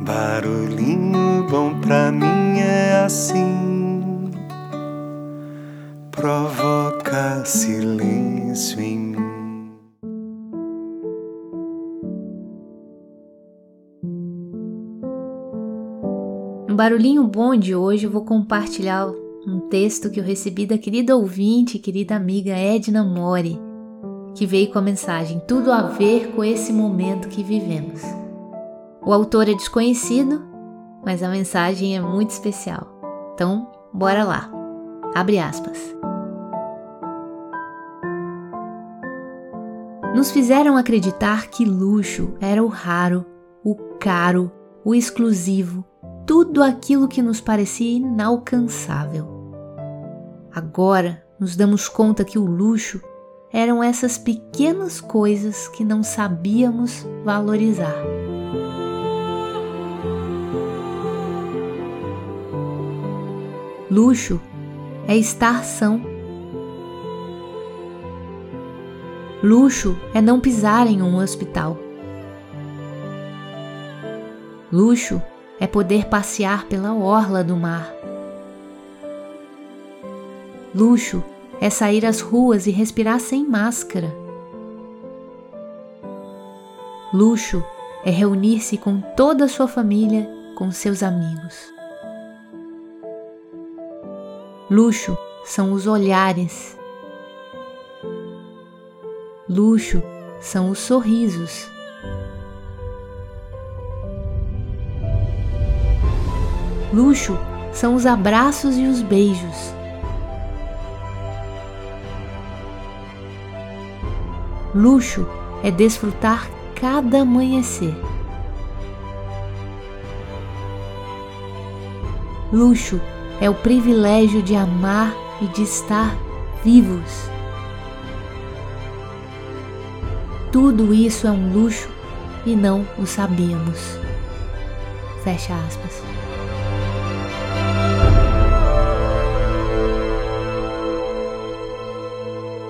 Barulhinho bom pra mim é assim, provoca silêncio em mim. No Barulhinho Bom de hoje eu vou compartilhar um texto que eu recebi da querida ouvinte, querida amiga Edna Mori, que veio com a mensagem Tudo a ver com esse momento que vivemos. O autor é desconhecido, mas a mensagem é muito especial. Então, bora lá. Abre aspas. Nos fizeram acreditar que luxo era o raro, o caro, o exclusivo, tudo aquilo que nos parecia inalcançável. Agora nos damos conta que o luxo eram essas pequenas coisas que não sabíamos valorizar. Luxo é estar são. Luxo é não pisar em um hospital. Luxo é poder passear pela orla do mar. Luxo é sair às ruas e respirar sem máscara. Luxo é reunir-se com toda a sua família, com seus amigos. Luxo são os olhares. Luxo são os sorrisos. Luxo são os abraços e os beijos. Luxo é desfrutar cada amanhecer. Luxo é o privilégio de amar e de estar vivos. Tudo isso é um luxo e não o sabíamos. Fecha aspas.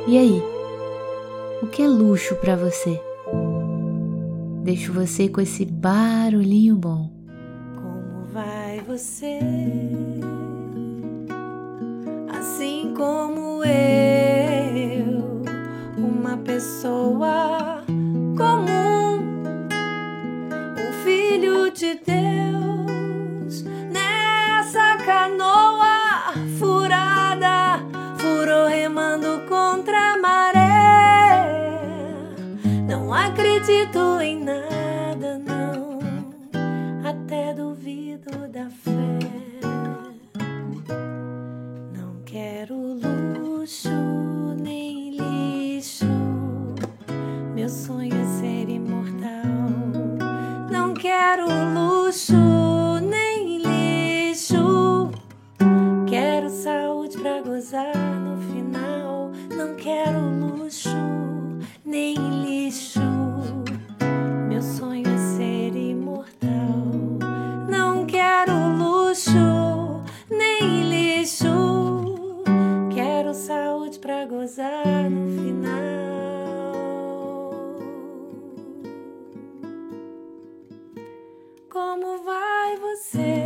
E aí? O que é luxo para você? Deixo você com esse barulhinho bom. Como vai você? Pessoa comum, um filho de Deus, nessa canoa furada, furou remando contra a maré. Não acredito em nada, não, até duvido da fé. meu sonho é ser imortal. Não quero luxo nem lixo. Quero saúde pra gozar no final. Não quero luxo nem lixo. Meu sonho é ser imortal. Não quero luxo nem lixo. Quero saúde pra gozar no final. vai você?